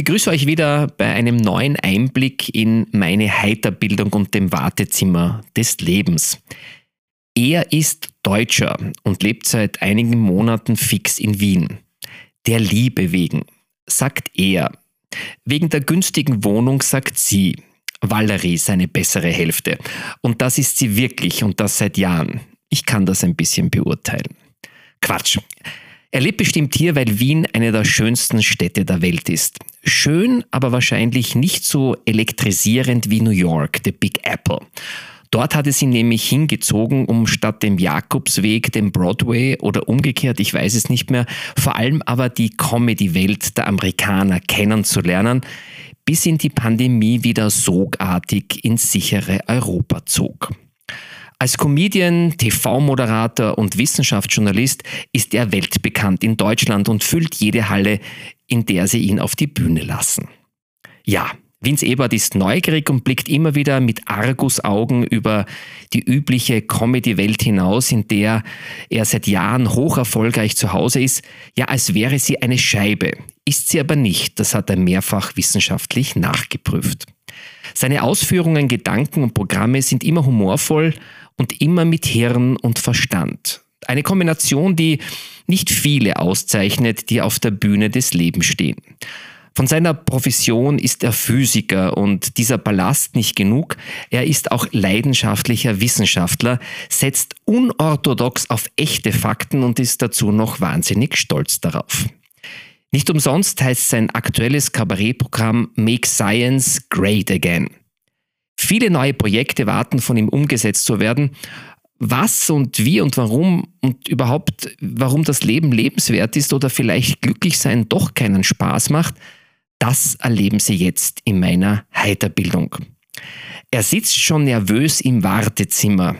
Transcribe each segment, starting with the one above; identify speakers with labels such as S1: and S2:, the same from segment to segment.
S1: begrüße euch wieder bei einem neuen Einblick in meine Heiterbildung und dem Wartezimmer des Lebens. Er ist Deutscher und lebt seit einigen Monaten fix in Wien. Der Liebe wegen, sagt er. Wegen der günstigen Wohnung sagt sie. Valerie seine bessere Hälfte. Und das ist sie wirklich und das seit Jahren. Ich kann das ein bisschen beurteilen. Quatsch. Er lebt bestimmt hier, weil Wien eine der schönsten Städte der Welt ist. Schön, aber wahrscheinlich nicht so elektrisierend wie New York, the Big Apple. Dort hat es ihn nämlich hingezogen, um statt dem Jakobsweg den Broadway oder umgekehrt, ich weiß es nicht mehr, vor allem aber die Comedy-Welt der Amerikaner kennenzulernen, bis ihn die Pandemie wieder sogartig ins sichere Europa zog. Als Comedian, TV-Moderator und Wissenschaftsjournalist ist er weltbekannt in Deutschland und füllt jede Halle, in der sie ihn auf die Bühne lassen. Ja, Vince Ebert ist neugierig und blickt immer wieder mit Argusaugen über die übliche Comedy-Welt hinaus, in der er seit Jahren hoch erfolgreich zu Hause ist, ja als wäre sie eine Scheibe. Ist sie aber nicht, das hat er mehrfach wissenschaftlich nachgeprüft. Seine Ausführungen, Gedanken und Programme sind immer humorvoll und immer mit Hirn und Verstand. Eine Kombination, die nicht viele auszeichnet, die auf der Bühne des Lebens stehen. Von seiner Profession ist er Physiker und dieser Ballast nicht genug. Er ist auch leidenschaftlicher Wissenschaftler, setzt unorthodox auf echte Fakten und ist dazu noch wahnsinnig stolz darauf. Nicht umsonst heißt sein aktuelles Kabarettprogramm Make Science Great Again. Viele neue Projekte warten von ihm umgesetzt zu werden. Was und wie und warum und überhaupt, warum das Leben lebenswert ist oder vielleicht glücklich sein doch keinen Spaß macht, das erleben Sie jetzt in meiner Heiterbildung. Er sitzt schon nervös im Wartezimmer.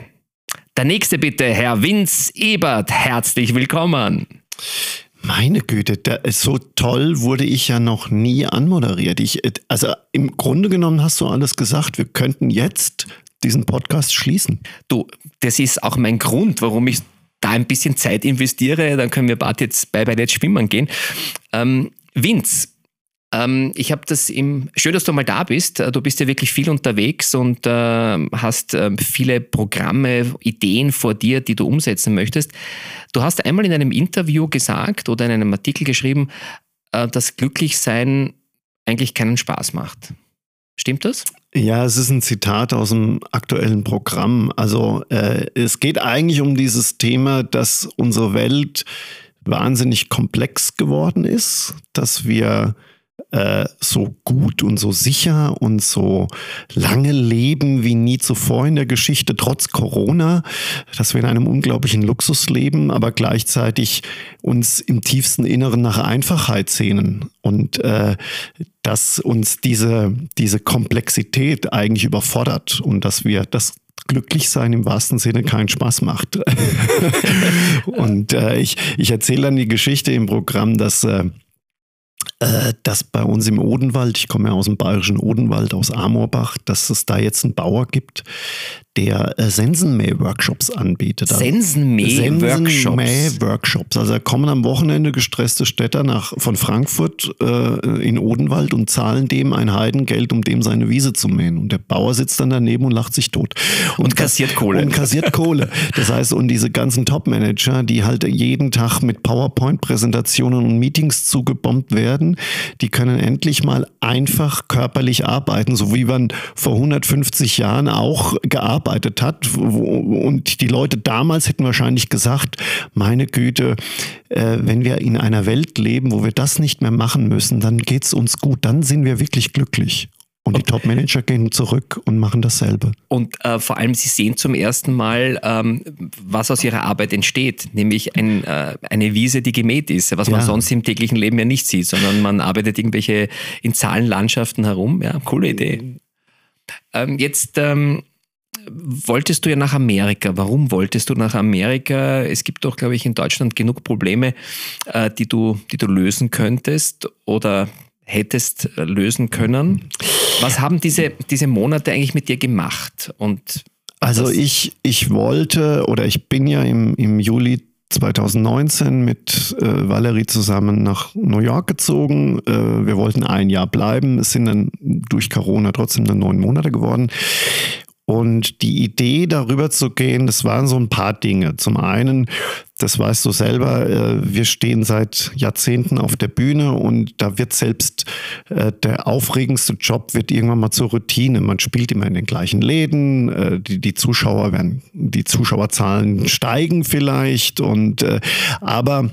S1: Der nächste bitte, Herr Vince Ebert, herzlich willkommen.
S2: Meine Güte, der, so toll wurde ich ja noch nie anmoderiert. Ich, also im Grunde genommen hast du alles gesagt. Wir könnten jetzt diesen Podcast schließen.
S1: Du, das ist auch mein Grund, warum ich da ein bisschen Zeit investiere. Dann können wir bald jetzt bei, bei jetzt schwimmen gehen. Ähm, Vince, ähm, ich habe das im, schön, dass du mal da bist. Äh, du bist ja wirklich viel unterwegs und äh, hast äh, viele Programme, Ideen vor dir, die du umsetzen möchtest. Du hast einmal in einem Interview gesagt oder in einem Artikel geschrieben, äh, dass Glücklichsein eigentlich keinen Spaß macht. Stimmt das?
S2: Ja, es ist ein Zitat aus dem aktuellen Programm. Also äh, es geht eigentlich um dieses Thema, dass unsere Welt wahnsinnig komplex geworden ist, dass wir äh, so gut und so sicher und so lange leben wie nie zuvor in der Geschichte, trotz Corona, dass wir in einem unglaublichen Luxus leben, aber gleichzeitig uns im tiefsten Inneren nach Einfachheit sehnen und äh, dass uns diese, diese Komplexität eigentlich überfordert und dass wir das Glücklichsein im wahrsten Sinne keinen Spaß macht. und äh, ich, ich erzähle dann die Geschichte im Programm, dass äh, äh, dass bei uns im Odenwald, ich komme ja aus dem bayerischen Odenwald, aus Amorbach, dass es da jetzt einen Bauer gibt, der äh, Sensenmäh-Workshops anbietet.
S1: Sensenmäh-Workshops?
S2: Sensenmäh-Workshops. Also da kommen am Wochenende gestresste Städter nach, von Frankfurt äh, in Odenwald und zahlen dem ein Heidengeld, um dem seine Wiese zu mähen. Und der Bauer sitzt dann daneben und lacht sich tot.
S1: Und, und kassiert Kohle.
S2: Und kassiert Kohle. Das heißt, und diese ganzen Top-Manager, die halt jeden Tag mit PowerPoint-Präsentationen und Meetings zugebombt werden, die können endlich mal einfach körperlich arbeiten, so wie man vor 150 Jahren auch gearbeitet hat. Und die Leute damals hätten wahrscheinlich gesagt, meine Güte, äh, wenn wir in einer Welt leben, wo wir das nicht mehr machen müssen, dann geht es uns gut, dann sind wir wirklich glücklich. Und die Top-Manager gehen zurück und machen dasselbe.
S1: Und äh, vor allem, sie sehen zum ersten Mal, ähm, was aus ihrer Arbeit entsteht, nämlich ein, äh, eine Wiese, die gemäht ist, was ja. man sonst im täglichen Leben ja nicht sieht, sondern man arbeitet irgendwelche in Zahlenlandschaften herum. Ja, coole Idee. Ähm, jetzt ähm, wolltest du ja nach Amerika. Warum wolltest du nach Amerika? Es gibt doch, glaube ich, in Deutschland genug Probleme, äh, die, du, die du lösen könntest oder hättest lösen können. Was haben diese, diese Monate eigentlich mit dir gemacht? Und
S2: also ich, ich wollte oder ich bin ja im, im Juli 2019 mit äh, Valerie zusammen nach New York gezogen. Äh, wir wollten ein Jahr bleiben. Es sind dann durch Corona trotzdem dann neun Monate geworden. Und die Idee, darüber zu gehen, das waren so ein paar Dinge. Zum einen, das weißt du selber, äh, wir stehen seit Jahrzehnten auf der Bühne und da wird selbst äh, der aufregendste Job wird irgendwann mal zur Routine. Man spielt immer in den gleichen Läden, äh, die, die Zuschauer werden, die Zuschauerzahlen steigen vielleicht und aber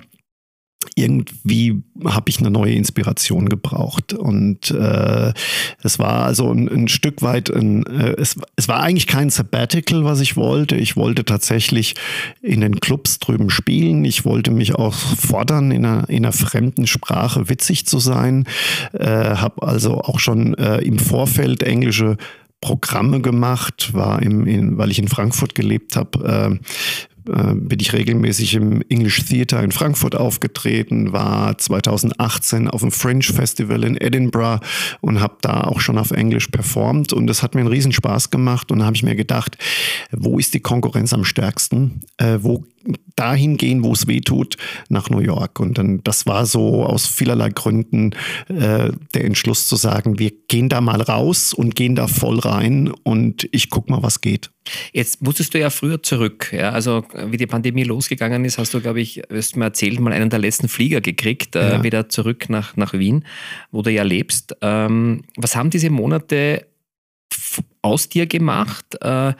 S2: irgendwie habe ich eine neue Inspiration gebraucht. Und äh, es war also ein, ein Stück weit, ein, äh, es, es war eigentlich kein Sabbatical, was ich wollte. Ich wollte tatsächlich in den Clubs drüben spielen. Ich wollte mich auch fordern, in einer, in einer fremden Sprache witzig zu sein. Äh, habe also auch schon äh, im Vorfeld englische Programme gemacht, war im, in, weil ich in Frankfurt gelebt habe, äh, bin ich regelmäßig im English Theatre in Frankfurt aufgetreten, war 2018 auf dem Fringe Festival in Edinburgh und habe da auch schon auf Englisch performt und das hat mir einen riesen Spaß gemacht und da habe ich mir gedacht, wo ist die Konkurrenz am stärksten? Äh, wo dahin gehen, wo es weh tut, nach New York. Und dann, das war so aus vielerlei Gründen äh, der Entschluss zu sagen, wir gehen da mal raus und gehen da voll rein und ich guck mal, was geht.
S1: Jetzt musstest du ja früher zurück. Ja? Also wie die Pandemie losgegangen ist, hast du, glaube ich, wirst du mir erzählt, mal einen der letzten Flieger gekriegt, äh, ja. wieder zurück nach, nach Wien, wo du ja lebst. Ähm, was haben diese Monate aus dir gemacht? Äh,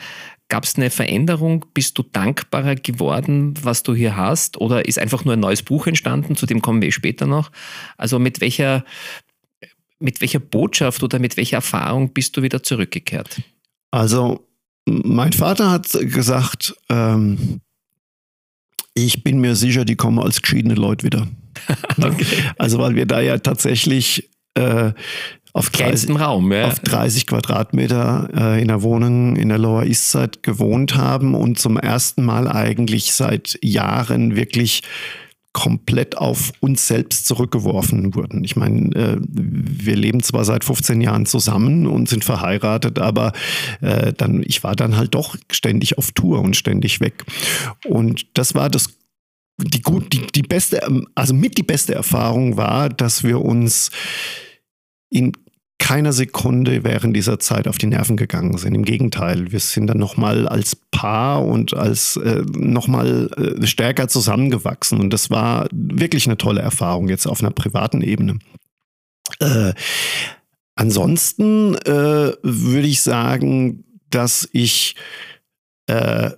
S1: Gab es eine Veränderung? Bist du dankbarer geworden, was du hier hast? Oder ist einfach nur ein neues Buch entstanden? Zu dem kommen wir später noch. Also mit welcher, mit welcher Botschaft oder mit welcher Erfahrung bist du wieder zurückgekehrt?
S2: Also mein Vater hat gesagt, ähm, ich bin mir sicher, die kommen als geschiedene Leute wieder. okay. Also weil wir da ja tatsächlich äh, auf, 30,
S1: Raum, ja.
S2: auf 30 Quadratmeter äh, in der Wohnung in der Lower East Side gewohnt haben und zum ersten Mal eigentlich seit Jahren wirklich komplett auf uns selbst zurückgeworfen wurden. Ich meine, äh, wir leben zwar seit 15 Jahren zusammen und sind verheiratet, aber äh, dann, ich war dann halt doch ständig auf Tour und ständig weg. Und das war das die, gut, die, die beste, also mit die beste Erfahrung war, dass wir uns in keiner Sekunde während dieser Zeit auf die Nerven gegangen sind. Im Gegenteil, wir sind dann nochmal als Paar und als äh, nochmal äh, stärker zusammengewachsen. Und das war wirklich eine tolle Erfahrung jetzt auf einer privaten Ebene. Äh, ansonsten äh, würde ich sagen, dass ich äh,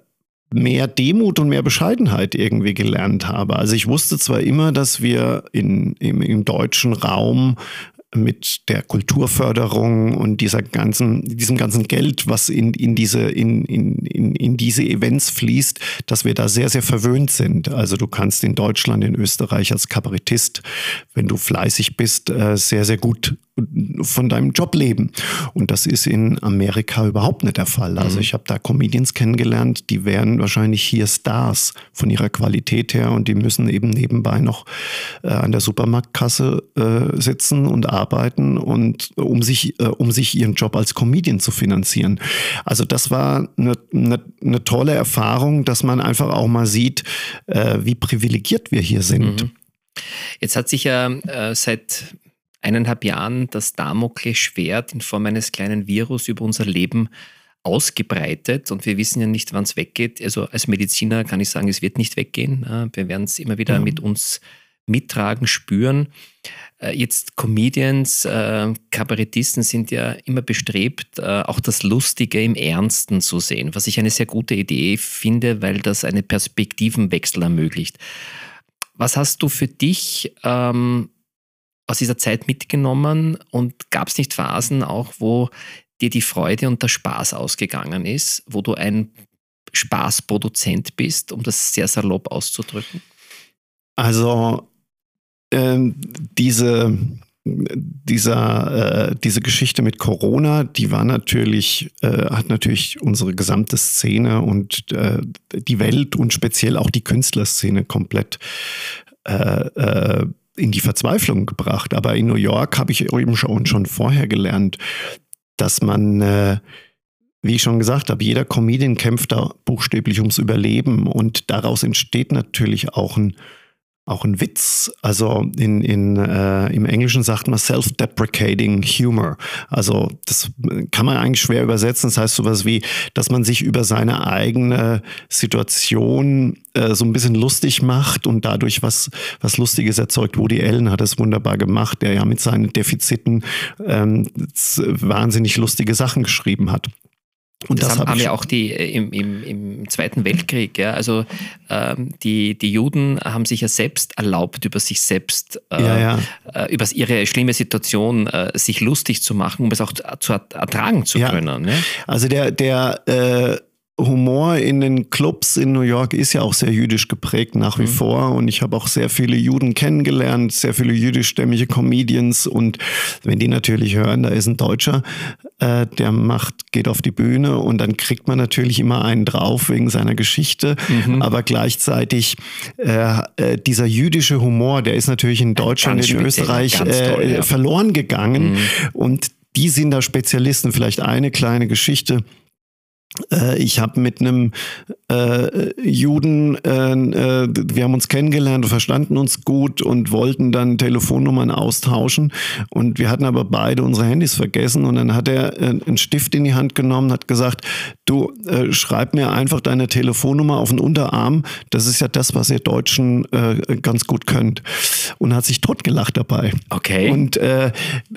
S2: mehr Demut und mehr Bescheidenheit irgendwie gelernt habe. Also ich wusste zwar immer, dass wir in, im, im deutschen Raum mit der Kulturförderung und dieser ganzen, diesem ganzen Geld, was in, in, diese, in, in, in, in diese Events fließt, dass wir da sehr, sehr verwöhnt sind. Also du kannst in Deutschland, in Österreich als Kabarettist, wenn du fleißig bist, äh, sehr, sehr gut von deinem Job leben. Und das ist in Amerika überhaupt nicht der Fall. Also mhm. ich habe da Comedians kennengelernt, die wären wahrscheinlich hier Stars von ihrer Qualität her und die müssen eben nebenbei noch äh, an der Supermarktkasse äh, sitzen und arbeiten und um sich, äh, um sich ihren Job als Comedian zu finanzieren. Also das war eine, eine, eine tolle Erfahrung, dass man einfach auch mal sieht, äh, wie privilegiert wir hier sind. Mhm.
S1: Jetzt hat sich ja äh, seit eineinhalb Jahren das Damoklesschwert in Form eines kleinen Virus über unser Leben ausgebreitet und wir wissen ja nicht, wann es weggeht. Also als Mediziner kann ich sagen, es wird nicht weggehen. Wir werden es immer wieder mhm. mit uns mittragen, spüren. Äh, jetzt Comedians, äh, Kabarettisten sind ja immer bestrebt, äh, auch das Lustige im Ernsten zu sehen, was ich eine sehr gute Idee finde, weil das einen Perspektivenwechsel ermöglicht. Was hast du für dich ähm, aus dieser Zeit mitgenommen und gab es nicht Phasen auch, wo dir die Freude und der Spaß ausgegangen ist, wo du ein Spaßproduzent bist, um das sehr salopp auszudrücken?
S2: Also ähm, diese, dieser, äh, diese Geschichte mit Corona, die war natürlich, äh, hat natürlich unsere gesamte Szene und äh, die Welt und speziell auch die Künstlerszene komplett äh, äh, in die Verzweiflung gebracht. Aber in New York habe ich eben schon, schon vorher gelernt, dass man äh, wie ich schon gesagt habe, jeder Comedian kämpft da buchstäblich ums Überleben und daraus entsteht natürlich auch ein auch ein Witz. Also in, in, äh, im Englischen sagt man self-deprecating humor. Also das kann man eigentlich schwer übersetzen. Das heißt sowas wie, dass man sich über seine eigene Situation äh, so ein bisschen lustig macht und dadurch was, was Lustiges erzeugt. Woody Allen hat es wunderbar gemacht, der ja mit seinen Defiziten ähm, wahnsinnig lustige Sachen geschrieben hat.
S1: Und das, das haben, haben ja auch die äh, im, im, im Zweiten Weltkrieg, ja. Also ähm, die, die Juden haben sich ja selbst erlaubt, über sich selbst, äh, ja, ja. Äh, über ihre schlimme Situation äh, sich lustig zu machen, um es auch zu ertragen zu können. Ne?
S2: Also der, der äh, Humor in den Clubs in New York ist ja auch sehr jüdisch geprägt nach wie mhm. vor und ich habe auch sehr viele Juden kennengelernt, sehr viele jüdischstämmige Comedians und wenn die natürlich hören, da ist ein Deutscher, äh, der macht, geht auf die Bühne und dann kriegt man natürlich immer einen drauf wegen seiner Geschichte, mhm. aber gleichzeitig äh, äh, dieser jüdische Humor, der ist natürlich in Deutschland, in Österreich äh, toll, ja. verloren gegangen mhm. und die sind da Spezialisten. Vielleicht eine kleine Geschichte äh, ich habe mit einem äh, Juden, äh, äh, wir haben uns kennengelernt, verstanden uns gut und wollten dann Telefonnummern austauschen. Und wir hatten aber beide unsere Handys vergessen. Und dann hat er äh, einen Stift in die Hand genommen, hat gesagt, du äh, schreib mir einfach deine Telefonnummer auf den Unterarm. Das ist ja das, was ihr Deutschen ganz gut könnt. Und hat sich totgelacht dabei.
S1: Okay.
S2: Und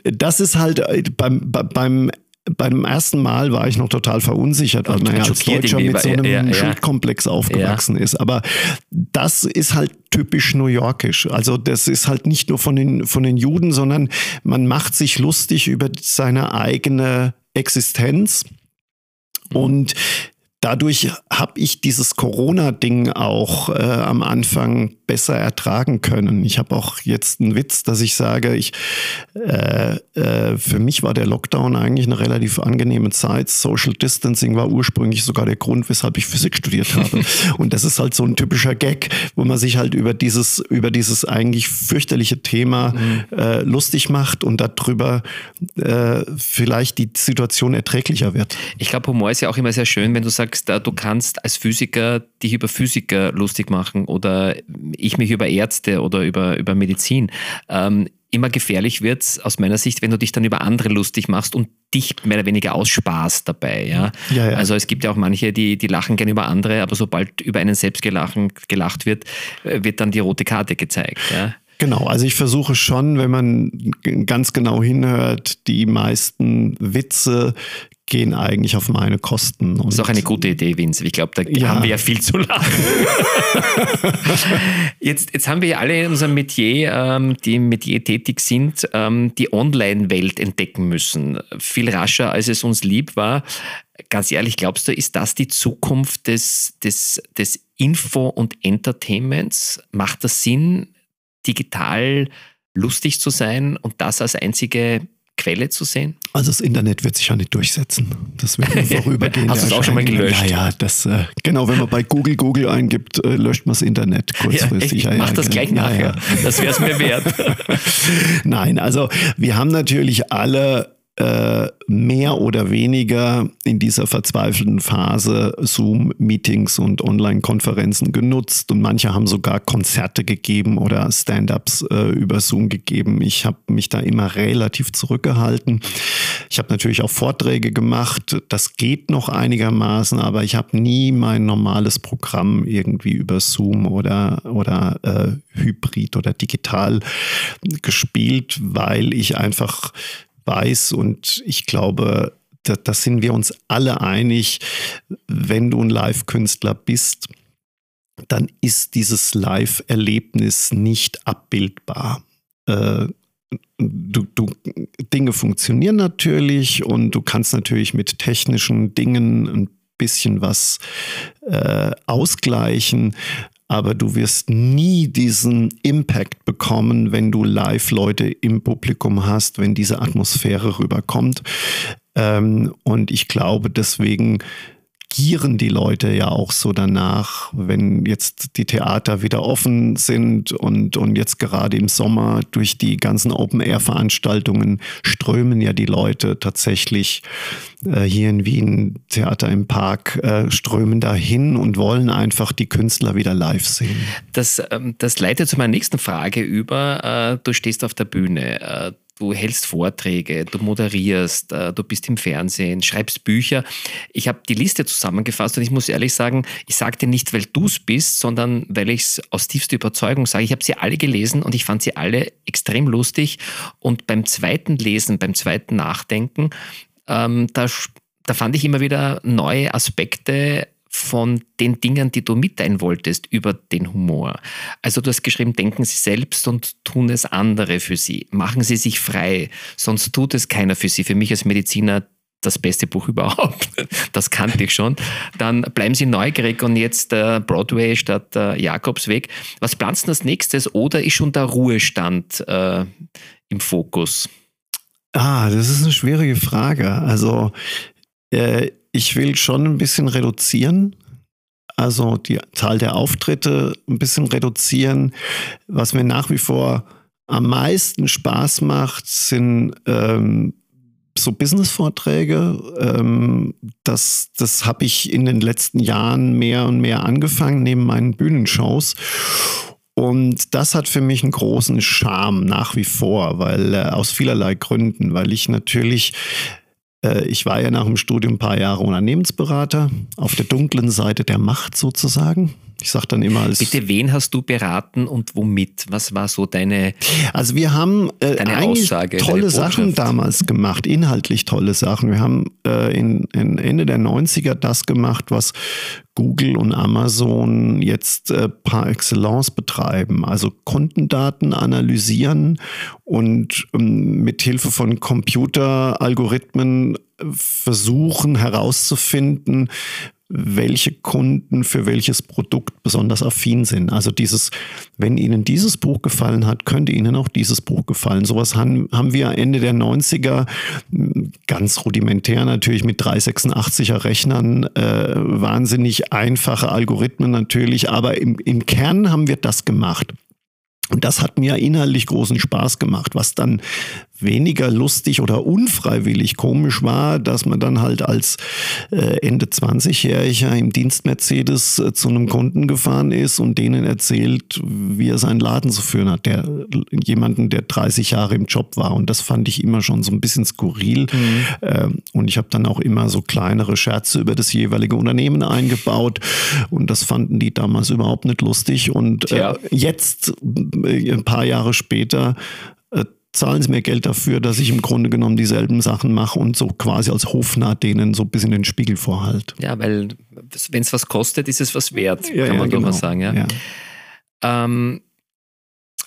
S2: das ist halt beim, beim beim ersten Mal war ich noch total verunsichert, weil man ja als Deutscher mit so einem ja, ja. Schuldkomplex aufgewachsen ja. ist. Aber das ist halt typisch New Yorkisch. Also das ist halt nicht nur von den, von den Juden, sondern man macht sich lustig über seine eigene Existenz. Und dadurch habe ich dieses Corona-Ding auch äh, am Anfang besser ertragen können. Ich habe auch jetzt einen Witz, dass ich sage, ich, äh, äh, für mich war der Lockdown eigentlich eine relativ angenehme Zeit. Social Distancing war ursprünglich sogar der Grund, weshalb ich Physik studiert habe. Und das ist halt so ein typischer Gag, wo man sich halt über dieses, über dieses eigentlich fürchterliche Thema mhm. äh, lustig macht und darüber äh, vielleicht die Situation erträglicher wird.
S1: Ich glaube, Humor ist ja auch immer sehr schön, wenn du sagst, sagst, du kannst als Physiker dich über Physiker lustig machen oder ich mich über Ärzte oder über, über Medizin. Ähm, immer gefährlich wird es aus meiner Sicht, wenn du dich dann über andere lustig machst und dich mehr oder weniger aussparst dabei. Ja? ja, ja. Also es gibt ja auch manche, die, die lachen gerne über andere, aber sobald über einen selbst gelachen, gelacht wird, äh, wird dann die rote Karte gezeigt. Ja?
S2: Genau, also ich versuche schon, wenn man ganz genau hinhört, die meisten Witze gehen eigentlich auf meine Kosten.
S1: das ist auch eine gute Idee, Vince. Ich glaube, da ja. haben wir ja viel zu lachen. jetzt, jetzt haben wir ja alle in unserem Metier, ähm, die im Metier tätig sind, ähm, die Online-Welt entdecken müssen. Viel rascher, als es uns lieb war. Ganz ehrlich, glaubst du, ist das die Zukunft des, des, des Info- und Entertainments? Macht das Sinn, digital lustig zu sein und das als einzige Quelle zu sehen?
S2: Also das Internet wird sich ja nicht durchsetzen. Das wird nur vorübergehen.
S1: Hast du es auch schon mal gelöscht?
S2: Ja, ja, das, äh, genau, wenn man bei Google Google eingibt, äh, löscht man das Internet kurzfristig.
S1: Ja,
S2: ich
S1: mach ja, das gleich ja, nachher. Das wäre es mir wert.
S2: Nein, also wir haben natürlich alle äh, mehr oder weniger in dieser verzweifelten Phase Zoom-Meetings und Online-Konferenzen genutzt und manche haben sogar Konzerte gegeben oder Stand-ups äh, über Zoom gegeben. Ich habe mich da immer relativ zurückgehalten. Ich habe natürlich auch Vorträge gemacht. Das geht noch einigermaßen, aber ich habe nie mein normales Programm irgendwie über Zoom oder, oder äh, Hybrid oder digital gespielt, weil ich einfach weiß und ich glaube, da, da sind wir uns alle einig, wenn du ein Live-Künstler bist, dann ist dieses Live-Erlebnis nicht abbildbar. Äh, du, du, Dinge funktionieren natürlich und du kannst natürlich mit technischen Dingen ein bisschen was äh, ausgleichen, aber du wirst nie diesen Impact bekommen, wenn du Live-Leute im Publikum hast, wenn diese Atmosphäre rüberkommt. Ähm, und ich glaube, deswegen gieren die Leute ja auch so danach, wenn jetzt die Theater wieder offen sind und, und jetzt gerade im Sommer durch die ganzen Open-Air-Veranstaltungen strömen ja die Leute tatsächlich äh, hier in Wien, Theater im Park, äh, strömen dahin und wollen einfach die Künstler wieder live sehen.
S1: Das, ähm, das leitet zu meiner nächsten Frage über. Äh, du stehst auf der Bühne äh, du hältst Vorträge, du moderierst, äh, du bist im Fernsehen, schreibst Bücher. Ich habe die Liste zusammengefasst und ich muss ehrlich sagen, ich sage dir nicht, weil du es bist, sondern weil ich es aus tiefster Überzeugung sage. Ich habe sie alle gelesen und ich fand sie alle extrem lustig. Und beim zweiten Lesen, beim zweiten Nachdenken, ähm, da, da fand ich immer wieder neue Aspekte von den Dingen, die du mitteilen wolltest über den Humor. Also du hast geschrieben, denken Sie selbst und tun es andere für Sie. Machen Sie sich frei, sonst tut es keiner für Sie. Für mich als Mediziner das beste Buch überhaupt. Das kannte ich schon. Dann bleiben Sie neugierig und jetzt äh, Broadway statt äh, Jakobsweg. Was planst du als nächstes oder ist schon der Ruhestand äh, im Fokus?
S2: Ah, das ist eine schwierige Frage. Also äh, ich will schon ein bisschen reduzieren. Also die Zahl der Auftritte ein bisschen reduzieren. Was mir nach wie vor am meisten Spaß macht, sind ähm, so Business-Vorträge. Ähm, das das habe ich in den letzten Jahren mehr und mehr angefangen, neben meinen Bühnenshows. Und das hat für mich einen großen Charme nach wie vor, weil äh, aus vielerlei Gründen, weil ich natürlich ich war ja nach dem Studium ein paar Jahre Unternehmensberater auf der dunklen Seite der Macht sozusagen. Ich sage dann immer als.
S1: Bitte, wen hast du beraten und womit? Was war so deine.
S2: Also, wir haben äh, eigentlich Aussage, tolle Sachen damals gemacht, inhaltlich tolle Sachen. Wir haben äh, in, in Ende der 90er das gemacht, was Google und Amazon jetzt äh, par excellence betreiben. Also Kundendaten analysieren und ähm, mit Hilfe von Computeralgorithmen versuchen herauszufinden, welche Kunden für welches Produkt besonders affin sind. Also dieses, wenn Ihnen dieses Buch gefallen hat, könnte Ihnen auch dieses Buch gefallen. Sowas haben, haben wir Ende der 90er ganz rudimentär natürlich mit 386er Rechnern, äh, wahnsinnig einfache Algorithmen natürlich, aber im, im Kern haben wir das gemacht. Und das hat mir inhaltlich großen Spaß gemacht, was dann weniger lustig oder unfreiwillig komisch war, dass man dann halt als äh, Ende 20-Jähriger im Dienst Mercedes äh, zu einem Kunden gefahren ist und denen erzählt, wie er seinen Laden zu führen hat. Der, jemanden, der 30 Jahre im Job war. Und das fand ich immer schon so ein bisschen skurril. Mhm. Ähm, und ich habe dann auch immer so kleinere Scherze über das jeweilige Unternehmen eingebaut. Und das fanden die damals überhaupt nicht lustig. Und äh, jetzt, ein paar Jahre später, zahlen sie mir Geld dafür, dass ich im Grunde genommen dieselben Sachen mache und so quasi als Hofnarr denen so ein bisschen den Spiegel vorhalte.
S1: Ja, weil wenn es was kostet, ist es was wert, ja, kann man ja, genau. sagen. Ja. ja. Ähm,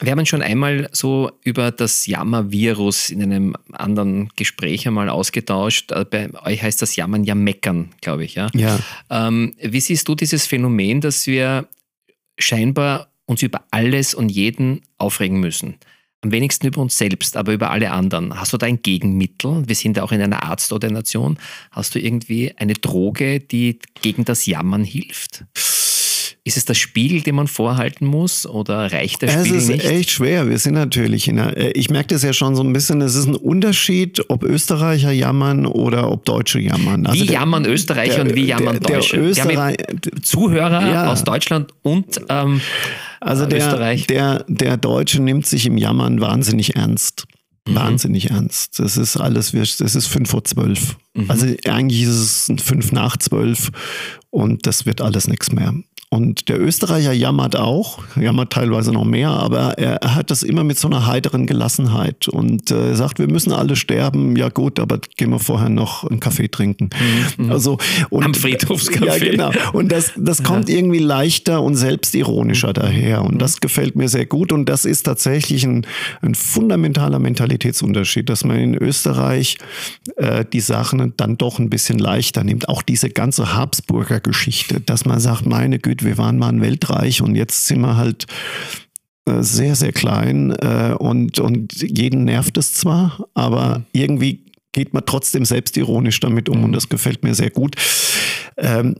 S1: wir haben schon einmal so über das Jammervirus in einem anderen Gespräch einmal ausgetauscht. Äh, bei euch heißt das Jammern ja meckern, glaube ich. Ja.
S2: ja.
S1: Ähm, wie siehst du dieses Phänomen, dass wir scheinbar uns über alles und jeden aufregen müssen? Am wenigsten über uns selbst, aber über alle anderen. Hast du da ein Gegenmittel? Wir sind ja auch in einer Arztordination. Hast du irgendwie eine Droge, die gegen das Jammern hilft? Ist es der Spiegel, den man vorhalten muss oder reicht der Spiegel
S2: nicht?
S1: Es
S2: ist echt schwer. Wir sind natürlich in einer, äh, ich merke das ja schon so ein bisschen, es ist ein Unterschied, ob Österreicher jammern oder ob Deutsche jammern.
S1: Also wie der, jammern Österreicher der, und wie jammern der, Deutsche? Der Österreich, Zuhörer ja. aus Deutschland und ähm,
S2: also der, Österreich. Der, der Deutsche nimmt sich im Jammern wahnsinnig ernst. Mhm. Wahnsinnig ernst. Das ist alles, das ist fünf vor zwölf. Mhm. Also eigentlich ist es fünf nach zwölf und das wird alles nichts mehr. Und der Österreicher jammert auch, jammert teilweise noch mehr, aber er, er hat das immer mit so einer heiteren Gelassenheit und äh, sagt, wir müssen alle sterben. Ja gut, aber gehen wir vorher noch einen Kaffee trinken.
S1: Mhm. Also und, am Friedhofscafé.
S2: Ja genau. Und das, das kommt ja. irgendwie leichter und selbstironischer daher und das gefällt mir sehr gut und das ist tatsächlich ein, ein fundamentaler Mentalitätsunterschied, dass man in Österreich äh, die Sachen dann doch ein bisschen leichter nimmt. Auch diese ganze Habsburger Geschichte, dass man sagt, meine Güte wir waren mal ein Weltreich und jetzt sind wir halt äh, sehr, sehr klein äh, und, und jeden nervt es zwar, aber irgendwie geht man trotzdem selbstironisch damit um und das gefällt mir sehr gut. Ähm,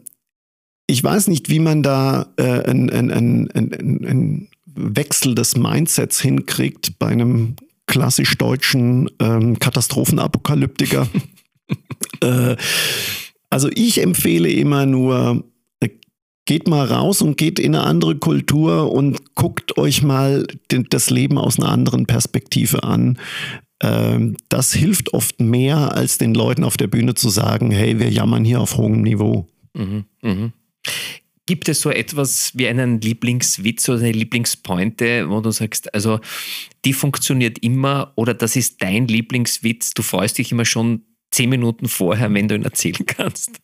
S2: ich weiß nicht, wie man da äh, einen ein, ein, ein Wechsel des Mindsets hinkriegt bei einem klassisch deutschen ähm, Katastrophenapokalyptiker. also ich empfehle immer nur, geht mal raus und geht in eine andere Kultur und guckt euch mal das Leben aus einer anderen Perspektive an. Ähm, das hilft oft mehr, als den Leuten auf der Bühne zu sagen, hey, wir jammern hier auf hohem Niveau. Mhm,
S1: mh. Gibt es so etwas wie einen Lieblingswitz oder eine Lieblingspointe, wo du sagst, also die funktioniert immer oder das ist dein Lieblingswitz, du freust dich immer schon zehn Minuten vorher, wenn du ihn erzählen kannst?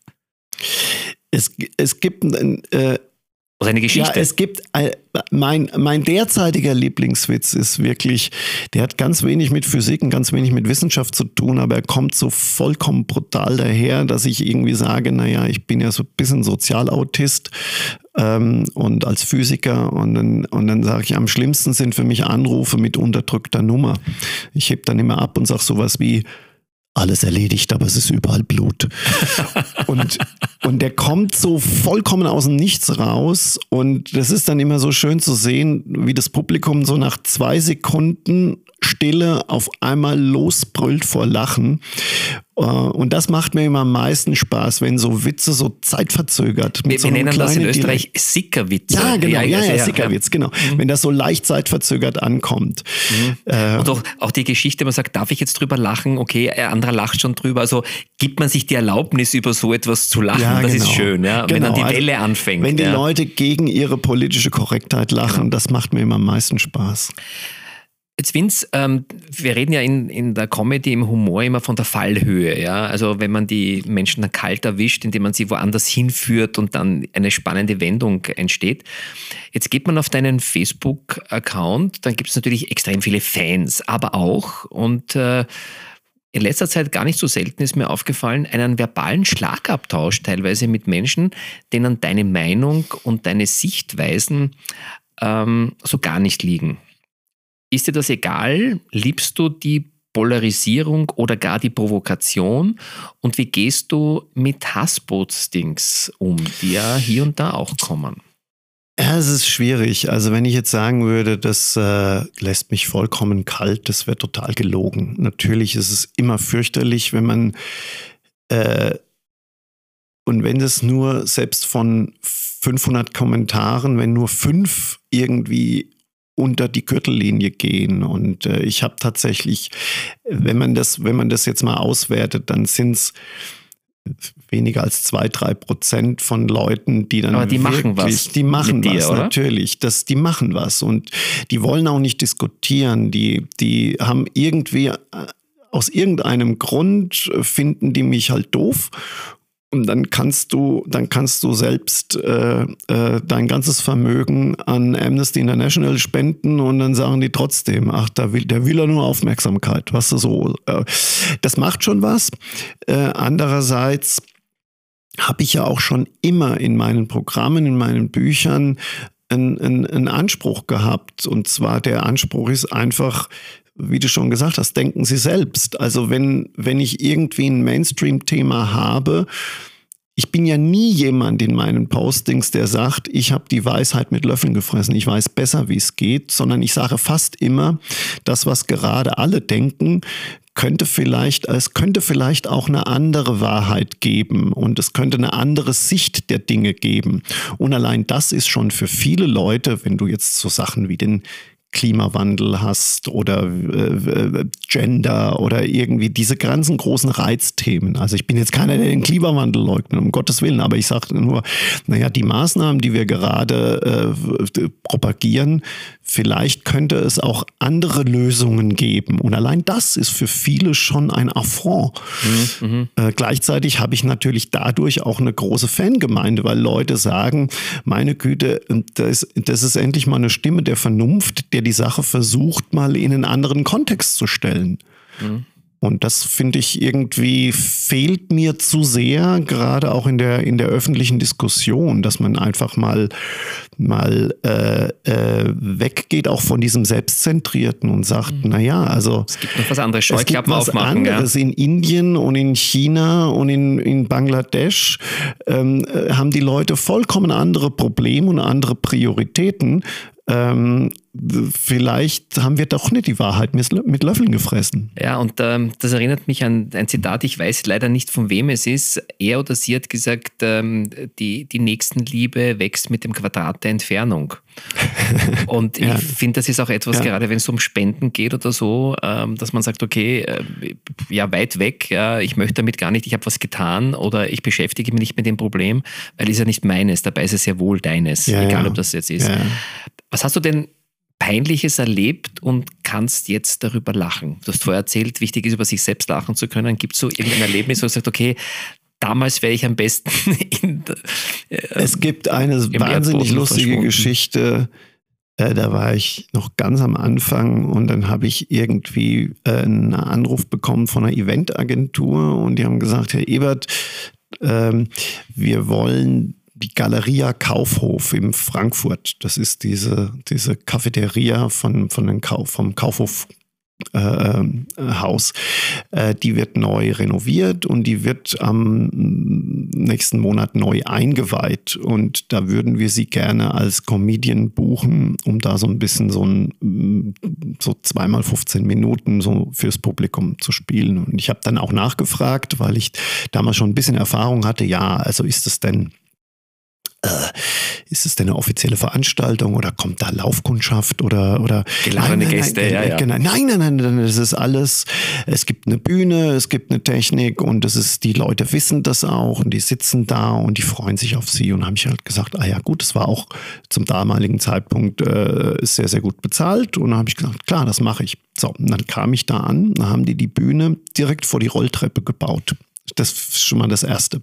S2: Es, es gibt äh,
S1: eine Geschichte.
S2: Ja, es gibt äh, mein, mein derzeitiger Lieblingswitz ist wirklich, der hat ganz wenig mit Physik und ganz wenig mit Wissenschaft zu tun, aber er kommt so vollkommen brutal daher, dass ich irgendwie sage, naja, ich bin ja so ein bisschen Sozialautist ähm, und als Physiker und dann, und dann sage ich, am schlimmsten sind für mich Anrufe mit unterdrückter Nummer. Ich heb dann immer ab und sage sowas wie, alles erledigt, aber es ist überall Blut. und, und der kommt so vollkommen aus dem Nichts raus. Und das ist dann immer so schön zu sehen, wie das Publikum so nach zwei Sekunden Stille auf einmal losbrüllt vor Lachen. Äh, und das macht mir immer am meisten Spaß, wenn so Witze so zeitverzögert.
S1: Mit wir,
S2: so
S1: wir nennen das in Österreich Sickerwitze.
S2: Ja, genau, ja, ja, ja Sickerwitz, genau. Mhm. Wenn das so leicht zeitverzögert ankommt.
S1: Mhm. Äh, und auch, auch die Geschichte, man sagt, darf ich jetzt drüber lachen? Okay, ein anderer lacht schon drüber. Also gibt man sich die Erlaubnis, über so etwas zu lachen. Ja, das genau. ist schön, ja. Genau. Wenn dann die also Welle anfängt.
S2: Wenn die. Leute gegen ihre politische Korrektheit lachen, genau. das macht mir immer am meisten Spaß.
S1: Jetzt Vince, ähm, wir reden ja in, in der Comedy im Humor immer von der Fallhöhe, ja. Also wenn man die Menschen dann kalt erwischt, indem man sie woanders hinführt und dann eine spannende Wendung entsteht. Jetzt geht man auf deinen Facebook-Account, dann gibt es natürlich extrem viele Fans, aber auch und äh, in letzter Zeit gar nicht so selten ist mir aufgefallen, einen verbalen Schlagabtausch teilweise mit Menschen, denen deine Meinung und deine Sichtweisen ähm, so gar nicht liegen. Ist dir das egal? Liebst du die Polarisierung oder gar die Provokation? Und wie gehst du mit Hasspostings um, die ja hier und da auch kommen?
S2: Ja, es ist schwierig. Also wenn ich jetzt sagen würde, das äh, lässt mich vollkommen kalt, das wäre total gelogen. Natürlich ist es immer fürchterlich, wenn man äh, und wenn es nur selbst von 500 Kommentaren, wenn nur fünf irgendwie unter die Gürtellinie gehen. Und äh, ich habe tatsächlich, wenn man das, wenn man das jetzt mal auswertet, dann sind es weniger als zwei, drei Prozent von Leuten, die dann
S1: Aber die wirklich, machen was.
S2: Die machen was, dir, natürlich. Das, die machen was und die wollen auch nicht diskutieren. Die, die haben irgendwie äh, aus irgendeinem Grund finden die mich halt doof und dann kannst du, dann kannst du selbst äh, äh, dein ganzes Vermögen an Amnesty International spenden und dann sagen die trotzdem, ach, da will, der will ja nur Aufmerksamkeit, was so. Äh, das macht schon was. Äh, andererseits habe ich ja auch schon immer in meinen Programmen, in meinen Büchern einen, einen, einen Anspruch gehabt. Und zwar der Anspruch ist einfach, wie du schon gesagt hast, denken Sie selbst. Also wenn, wenn ich irgendwie ein Mainstream-Thema habe, ich bin ja nie jemand in meinen Postings, der sagt, ich habe die Weisheit mit Löffeln gefressen, ich weiß besser, wie es geht, sondern ich sage fast immer, das, was gerade alle denken, könnte vielleicht, es könnte vielleicht auch eine andere Wahrheit geben und es könnte eine andere Sicht der Dinge geben. Und allein das ist schon für viele Leute, wenn du jetzt so Sachen wie den Klimawandel hast oder äh, Gender oder irgendwie diese ganzen großen Reizthemen. Also ich bin jetzt keiner, der den Klimawandel leugnet, um Gottes Willen, aber ich sage nur, naja, die Maßnahmen, die wir gerade äh, propagieren, vielleicht könnte es auch andere Lösungen geben. Und allein das ist für viele schon ein Affront. Mhm, mhm. äh, gleichzeitig habe ich natürlich dadurch auch eine große Fangemeinde, weil Leute sagen, meine Güte, das, das ist endlich mal eine Stimme der Vernunft, der die Sache versucht, mal in einen anderen Kontext zu stellen. Mhm. Und das finde ich irgendwie fehlt mir zu sehr, gerade auch in der, in der öffentlichen Diskussion, dass man einfach mal, mal äh, äh, weggeht auch von diesem Selbstzentrierten und sagt, mhm. naja, also
S1: es gibt noch was anderes,
S2: es gibt was anderes. Ja. In Indien und in China und in, in Bangladesch ähm, äh, haben die Leute vollkommen andere Probleme und andere Prioritäten ähm, vielleicht haben wir doch nicht die Wahrheit mit Löffeln gefressen.
S1: Ja, und ähm, das erinnert mich an ein Zitat, ich weiß leider nicht, von wem es ist. Er oder sie hat gesagt, ähm, die, die Nächstenliebe wächst mit dem Quadrat der Entfernung. und ja. ich finde, das ist auch etwas, ja. gerade wenn es um Spenden geht oder so, ähm, dass man sagt, okay, äh, ja, weit weg, ja, ich möchte damit gar nicht, ich habe was getan oder ich beschäftige mich nicht mit dem Problem, weil es ja nicht meines, dabei ist es ja wohl deines, ja, egal ob das jetzt ist. Was hast du denn Peinliches erlebt und kannst jetzt darüber lachen? Du hast vorher erzählt, wichtig ist, über sich selbst lachen zu können. Gibt es so irgendein Erlebnis, wo du sagst, okay, damals wäre ich am besten in,
S2: äh, Es gibt eine wahnsinnig lustige Geschichte. Äh, da war ich noch ganz am Anfang und dann habe ich irgendwie äh, einen Anruf bekommen von einer Eventagentur und die haben gesagt, Herr Ebert, ähm, wir wollen die Galeria Kaufhof in Frankfurt. Das ist diese, diese Cafeteria von, von den Kauf, vom Kaufhof äh, äh, Haus. Äh, die wird neu renoviert und die wird am nächsten Monat neu eingeweiht. Und da würden wir sie gerne als Comedian buchen, um da so ein bisschen so ein so zweimal 15 Minuten so fürs Publikum zu spielen. Und ich habe dann auch nachgefragt, weil ich damals schon ein bisschen Erfahrung hatte. Ja, also ist es denn ist es denn eine offizielle Veranstaltung oder kommt da Laufkundschaft oder oder
S1: geladene Gäste?
S2: Nein,
S1: ja, ja.
S2: Genau. nein, nein, nein, nein, das ist alles. Es gibt eine Bühne, es gibt eine Technik und es ist die Leute wissen das auch und die sitzen da und die freuen sich auf sie und habe ich halt gesagt, ah ja gut, es war auch zum damaligen Zeitpunkt äh, sehr sehr gut bezahlt und dann habe ich gesagt, klar, das mache ich. So, und dann kam ich da an, dann haben die die Bühne direkt vor die Rolltreppe gebaut. Das ist schon mal das Erste.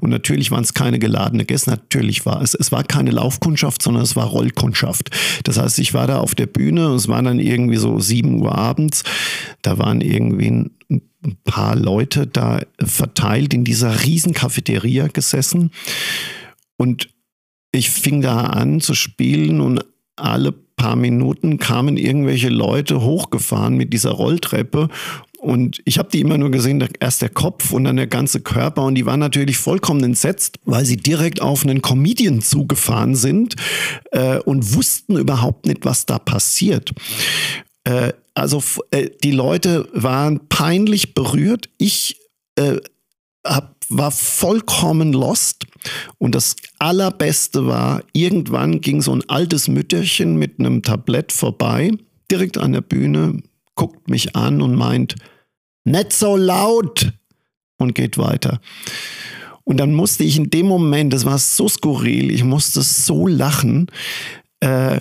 S2: Und natürlich waren es keine geladene Gäste, natürlich war es, es war keine Laufkundschaft, sondern es war Rollkundschaft. Das heißt, ich war da auf der Bühne, es war dann irgendwie so sieben Uhr abends, da waren irgendwie ein, paar Leute da verteilt in dieser riesen Cafeteria gesessen und ich fing da an zu spielen und alle paar Minuten kamen irgendwelche Leute hochgefahren mit dieser Rolltreppe und ich habe die immer nur gesehen, erst der Kopf und dann der ganze Körper. Und die waren natürlich vollkommen entsetzt, weil sie direkt auf einen Comedian zugefahren sind äh, und wussten überhaupt nicht, was da passiert. Äh, also äh, die Leute waren peinlich berührt. Ich äh, hab, war vollkommen lost. Und das Allerbeste war, irgendwann ging so ein altes Mütterchen mit einem Tablett vorbei, direkt an der Bühne, guckt mich an und meint, nicht so laut und geht weiter. Und dann musste ich in dem Moment, das war so skurril, ich musste so lachen äh,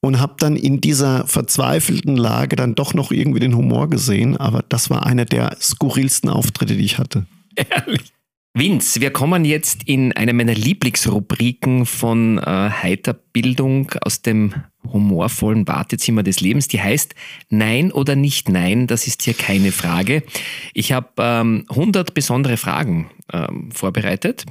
S2: und habe dann in dieser verzweifelten Lage dann doch noch irgendwie den Humor gesehen. Aber das war einer der skurrilsten Auftritte, die ich hatte.
S1: Ehrlich. Vince, wir kommen jetzt in eine meiner Lieblingsrubriken von äh, Heiterbildung aus dem humorvollen Wartezimmer des Lebens. Die heißt Nein oder nicht Nein, das ist hier keine Frage. Ich habe ähm, 100 besondere Fragen ähm, vorbereitet.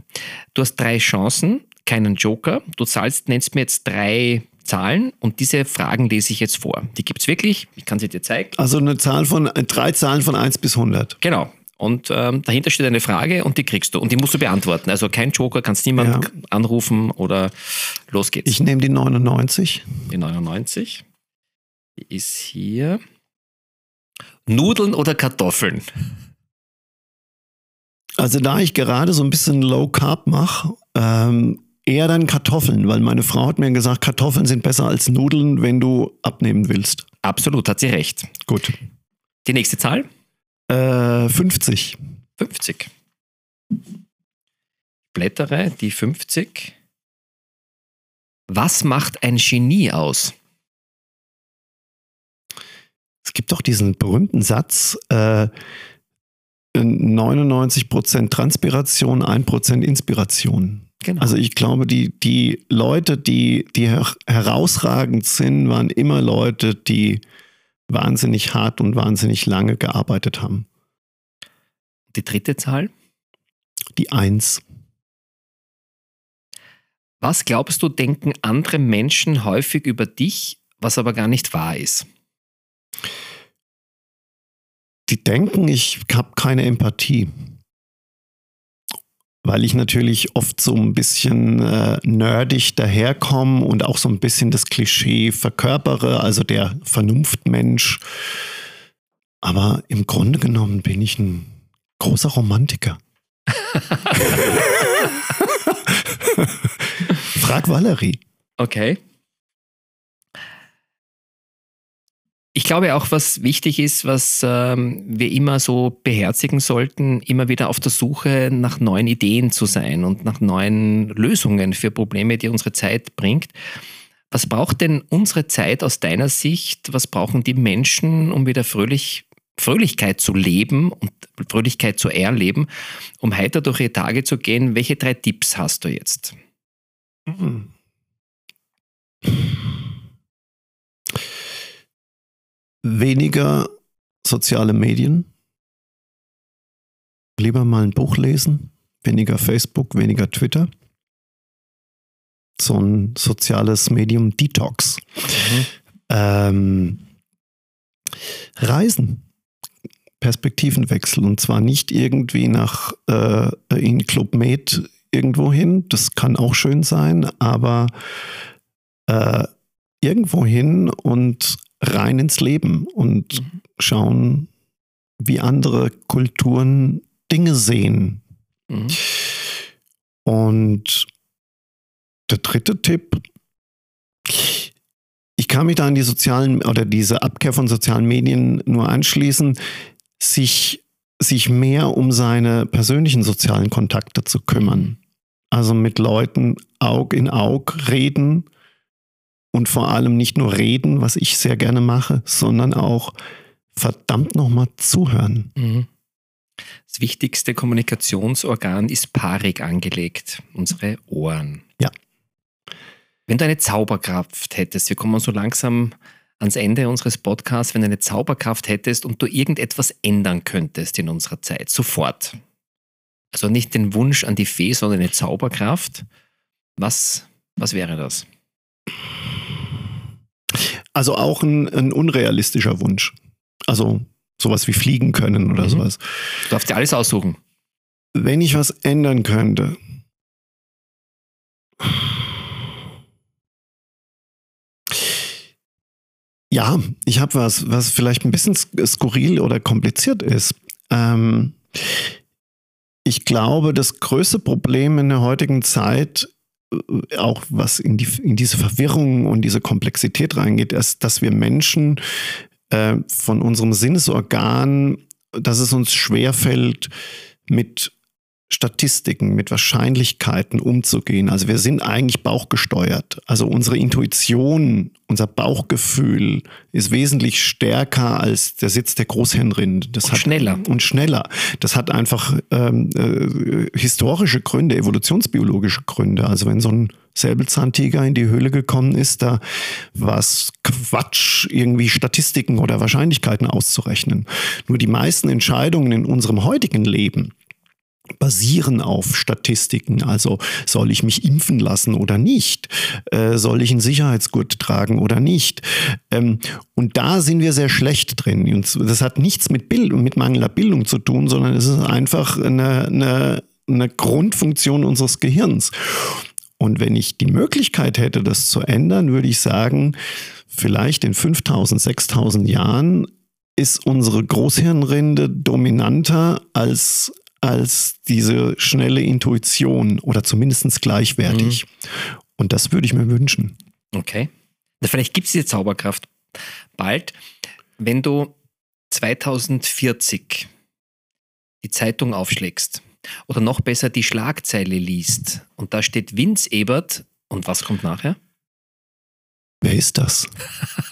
S1: Du hast drei Chancen, keinen Joker. Du zahlst, nennst mir jetzt drei Zahlen und diese Fragen lese ich jetzt vor. Die gibt es wirklich, ich kann sie dir zeigen.
S2: Also eine Zahl von, drei Zahlen von 1 bis 100.
S1: Genau, und ähm, dahinter steht eine Frage und die kriegst du. Und die musst du beantworten. Also kein Joker, kannst niemanden ja. anrufen oder los geht's.
S2: Ich nehme die 99.
S1: Die 99. Die ist hier. Nudeln oder Kartoffeln?
S2: Also da ich gerade so ein bisschen Low Carb mache, ähm, eher dann Kartoffeln, weil meine Frau hat mir gesagt, Kartoffeln sind besser als Nudeln, wenn du abnehmen willst.
S1: Absolut, hat sie recht.
S2: Gut.
S1: Die nächste Zahl?
S2: Äh, 50.
S1: 50. Blättere die 50. Was macht ein Genie aus?
S2: Es gibt doch diesen berühmten Satz, äh, 99% Transpiration, 1% Inspiration.
S1: Genau.
S2: Also ich glaube, die, die Leute, die, die her herausragend sind, waren immer Leute, die wahnsinnig hart und wahnsinnig lange gearbeitet haben.
S1: Die dritte Zahl?
S2: Die Eins.
S1: Was glaubst du, denken andere Menschen häufig über dich, was aber gar nicht wahr ist?
S2: Die denken, ich habe keine Empathie. Weil ich natürlich oft so ein bisschen äh, nerdig daherkomme und auch so ein bisschen das Klischee verkörpere, also der Vernunftmensch. Aber im Grunde genommen bin ich ein großer Romantiker. Frag Valerie.
S1: Okay. Ich glaube auch, was wichtig ist, was ähm, wir immer so beherzigen sollten, immer wieder auf der Suche nach neuen Ideen zu sein und nach neuen Lösungen für Probleme, die unsere Zeit bringt. Was braucht denn unsere Zeit aus deiner Sicht? Was brauchen die Menschen, um wieder fröhlich, Fröhlichkeit zu leben und Fröhlichkeit zu erleben, um heiter durch ihre Tage zu gehen? Welche drei Tipps hast du jetzt?
S2: Mhm. Weniger soziale Medien. Lieber mal ein Buch lesen. Weniger Facebook, weniger Twitter. So ein soziales Medium Detox.
S1: Mhm.
S2: Ähm, Reisen. Perspektivenwechsel und zwar nicht irgendwie nach äh, in Club Med irgendwo hin. Das kann auch schön sein, aber äh, irgendwo hin und rein ins Leben und
S1: Mhm.
S2: schauen, wie andere Kulturen Dinge sehen.
S1: Mhm.
S2: Und der dritte Tipp, ich kann mich da an die sozialen oder diese Abkehr von sozialen Medien nur anschließen, sich, sich mehr um seine persönlichen sozialen Kontakte zu kümmern. Also mit Leuten Aug in Aug reden und vor allem nicht nur reden, was ich sehr gerne mache, sondern auch verdammt nochmal zuhören.
S1: Mhm. Das wichtigste Kommunikationsorgan ist paarig angelegt, unsere Ohren.
S2: Ja.
S1: Wenn du eine Zauberkraft hättest, wir kommen so langsam ans Ende unseres Podcasts, wenn du eine Zauberkraft hättest und du irgendetwas ändern könntest in unserer Zeit, sofort. Also nicht den Wunsch an die Fee, sondern eine Zauberkraft. Was, was wäre das?
S2: Also auch ein, ein unrealistischer Wunsch. Also sowas wie fliegen können oder
S1: Mhm.
S2: sowas.
S1: Du darfst dir alles aussuchen.
S2: Wenn ich was ändern könnte. Ja, ich habe was, was vielleicht ein bisschen skurril oder kompliziert ist. Ähm, ich glaube, das größte Problem in der heutigen Zeit, auch was in, die, in diese Verwirrung und diese Komplexität reingeht, ist, dass wir Menschen äh, von unserem Sinnesorgan, dass es uns schwerfällt, mit Statistiken, mit Wahrscheinlichkeiten umzugehen. Also wir sind eigentlich bauchgesteuert. Also unsere Intuition, unser Bauchgefühl ist wesentlich stärker als der Sitz der Großhirnrinde. Das
S1: Und
S2: hat,
S1: schneller.
S2: Und schneller. Das hat einfach ähm, äh, historische Gründe, evolutionsbiologische Gründe. Also wenn so ein Säbelzahntiger in die Höhle gekommen ist, da war es Quatsch, irgendwie Statistiken oder Wahrscheinlichkeiten auszurechnen. Nur die meisten Entscheidungen in unserem heutigen Leben, basieren auf Statistiken. Also soll ich mich impfen lassen oder nicht? Äh, soll ich einen Sicherheitsgurt tragen oder nicht? Ähm, und da sind wir sehr schlecht drin. Und das hat nichts mit Bildung, mit mangelnder Bildung zu tun, sondern es ist einfach eine, eine, eine Grundfunktion unseres Gehirns. Und wenn ich die Möglichkeit hätte, das zu ändern, würde ich sagen, vielleicht in 5000, 6000 Jahren ist unsere Großhirnrinde dominanter als als diese schnelle Intuition oder zumindest gleichwertig. Mhm. Und das würde ich mir wünschen.
S1: Okay. Vielleicht gibt es diese Zauberkraft bald. Wenn du 2040 die Zeitung aufschlägst oder noch besser die Schlagzeile liest und da steht Vince Ebert und was kommt nachher?
S2: Wer ist das?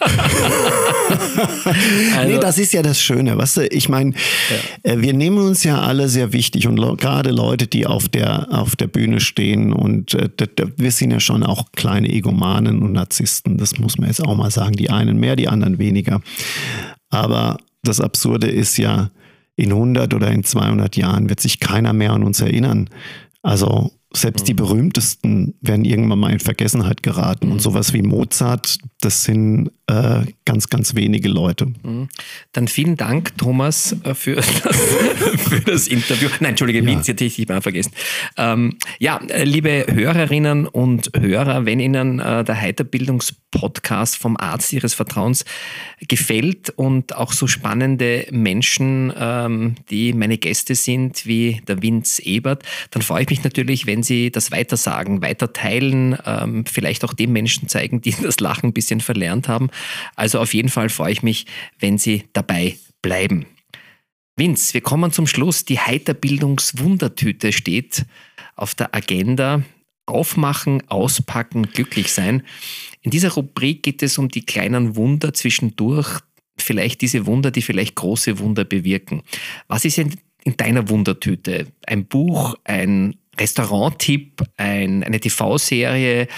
S2: also, nee, das ist ja das Schöne. Weißt du, ich meine, ja. Äh, wir nehmen uns ja alle sehr wichtig und gerade Leute, die auf der, auf der Bühne stehen und äh, wir sind ja schon auch kleine Egomanen und Narzissten. Das muss man jetzt auch mal sagen. Die einen mehr, die anderen weniger. Aber das Absurde ist ja, in 100 oder in 200 Jahren wird sich keiner mehr an uns erinnern. Also selbst die mhm. berühmtesten werden irgendwann mal in Vergessenheit geraten. Und mhm. sowas wie Mozart, das sind äh, ganz, ganz wenige Leute.
S1: Mhm. Dann vielen Dank, Thomas, äh, für das, für das Interview. Nein, Entschuldige, ja. Vince, hätte ich mal vergessen. Ähm, ja, äh, liebe Hörerinnen und Hörer, wenn Ihnen äh, der Heiterbildungspodcast vom Arzt Ihres Vertrauens gefällt und auch so spannende Menschen, ähm, die meine Gäste sind, wie der Vince Ebert, dann freue ich mich natürlich, wenn Sie das weitersagen, weiter teilen, ähm, vielleicht auch den Menschen zeigen, die das Lachen ein bisschen verlernt haben. Also auf jeden Fall freue ich mich, wenn Sie dabei bleiben. Vince, wir kommen zum Schluss. Die Heiterbildungswundertüte steht auf der Agenda. Aufmachen, auspacken, glücklich sein. In dieser Rubrik geht es um die kleinen Wunder zwischendurch, vielleicht diese Wunder, die vielleicht große Wunder bewirken. Was ist in, in deiner Wundertüte? Ein Buch, ein Restaurant-Tipp, ein, eine TV-Serie,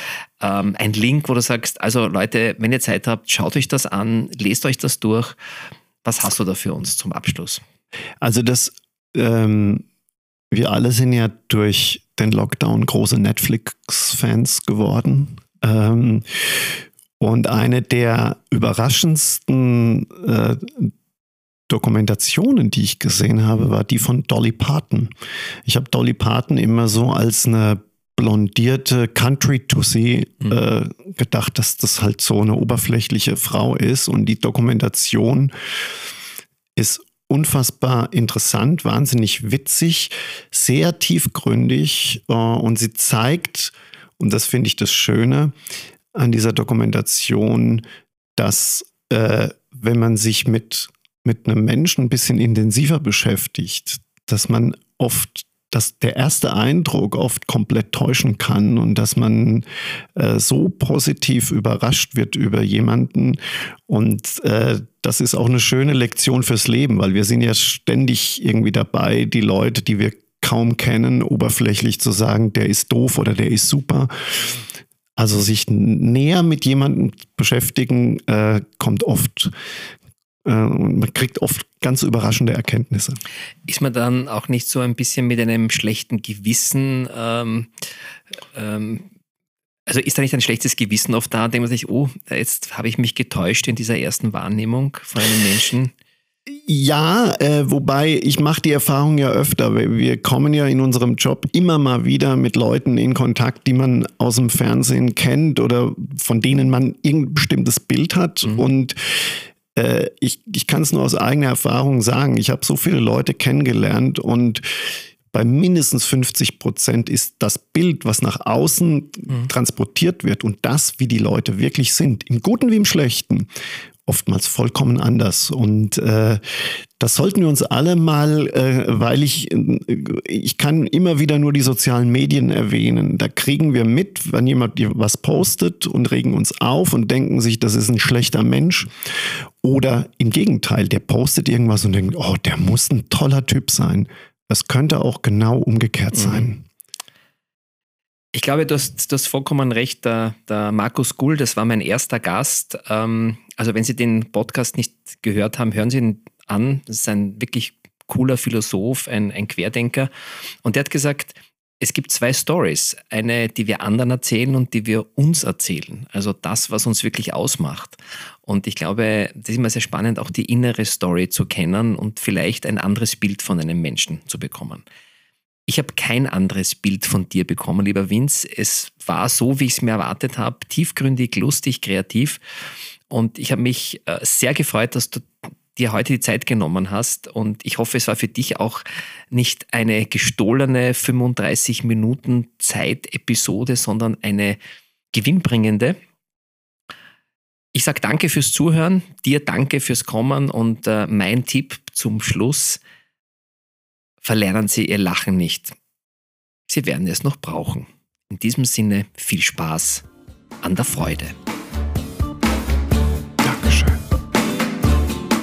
S1: ähm, ein Link, wo du sagst, also Leute, wenn ihr Zeit habt, schaut euch das an, lest euch das durch. Was hast du da für uns zum Abschluss?
S2: Also das, ähm, wir alle sind ja durch den Lockdown große Netflix-Fans geworden. Ähm, und eine der überraschendsten äh, Dokumentationen, die ich gesehen habe, war die von Dolly Parton. Ich habe Dolly Parton immer so als eine blondierte Country-Tussi mhm. äh, gedacht, dass das halt so eine oberflächliche Frau ist. Und die Dokumentation ist unfassbar interessant, wahnsinnig witzig, sehr tiefgründig äh, und sie zeigt, und das finde ich das Schöne an dieser Dokumentation, dass äh, wenn man sich mit mit einem Menschen ein bisschen intensiver beschäftigt, dass man oft dass der erste Eindruck oft komplett täuschen kann und dass man äh, so positiv überrascht wird über jemanden. Und äh, das ist auch eine schöne Lektion fürs Leben, weil wir sind ja ständig irgendwie dabei, die Leute, die wir kaum kennen, oberflächlich zu sagen, der ist doof oder der ist super. Also sich näher mit jemandem beschäftigen, äh, kommt oft und man kriegt oft ganz überraschende Erkenntnisse.
S1: Ist man dann auch nicht so ein bisschen mit einem schlechten Gewissen, ähm, ähm, also ist da nicht ein schlechtes Gewissen oft da, denkt man sich, oh, jetzt habe ich mich getäuscht in dieser ersten Wahrnehmung von einem Menschen?
S2: Ja, äh, wobei ich mache die Erfahrung ja öfter. Wir kommen ja in unserem Job immer mal wieder mit Leuten in Kontakt, die man aus dem Fernsehen kennt oder von denen man irgendein bestimmtes Bild hat. Mhm. Und äh, ich, ich kann es nur aus eigener Erfahrung sagen. Ich habe so viele Leute kennengelernt und bei mindestens 50 Prozent ist das Bild, was nach außen mhm. transportiert wird und das, wie die Leute wirklich sind, im Guten wie im Schlechten, oftmals vollkommen anders. Und äh, das sollten wir uns alle mal, äh, weil ich, äh, ich kann immer wieder nur die sozialen Medien erwähnen. Da kriegen wir mit, wenn jemand was postet und regen uns auf und denken sich, das ist ein schlechter Mensch. Oder im Gegenteil, der postet irgendwas und denkt, oh, der muss ein toller Typ sein. Das könnte auch genau umgekehrt mhm. sein.
S1: Ich glaube, du hast, du hast vollkommen recht. Der, der Markus Gull, das war mein erster Gast. Ähm, also wenn Sie den Podcast nicht gehört haben, hören Sie ihn an. Das ist ein wirklich cooler Philosoph, ein, ein Querdenker. Und der hat gesagt, es gibt zwei Stories. Eine, die wir anderen erzählen und die wir uns erzählen. Also das, was uns wirklich ausmacht. Und ich glaube, das ist immer sehr spannend, auch die innere Story zu kennen und vielleicht ein anderes Bild von einem Menschen zu bekommen. Ich habe kein anderes Bild von dir bekommen, lieber Vince. Es war so, wie ich es mir erwartet habe, tiefgründig, lustig, kreativ. Und ich habe mich äh, sehr gefreut, dass du dir heute die Zeit genommen hast. Und ich hoffe, es war für dich auch nicht eine gestohlene 35 Minuten Zeit-Episode, sondern eine gewinnbringende. Ich sage danke fürs Zuhören, dir danke fürs Kommen und äh, mein Tipp zum Schluss, verlernen Sie Ihr Lachen nicht. Sie werden es noch brauchen. In diesem Sinne viel Spaß an der Freude.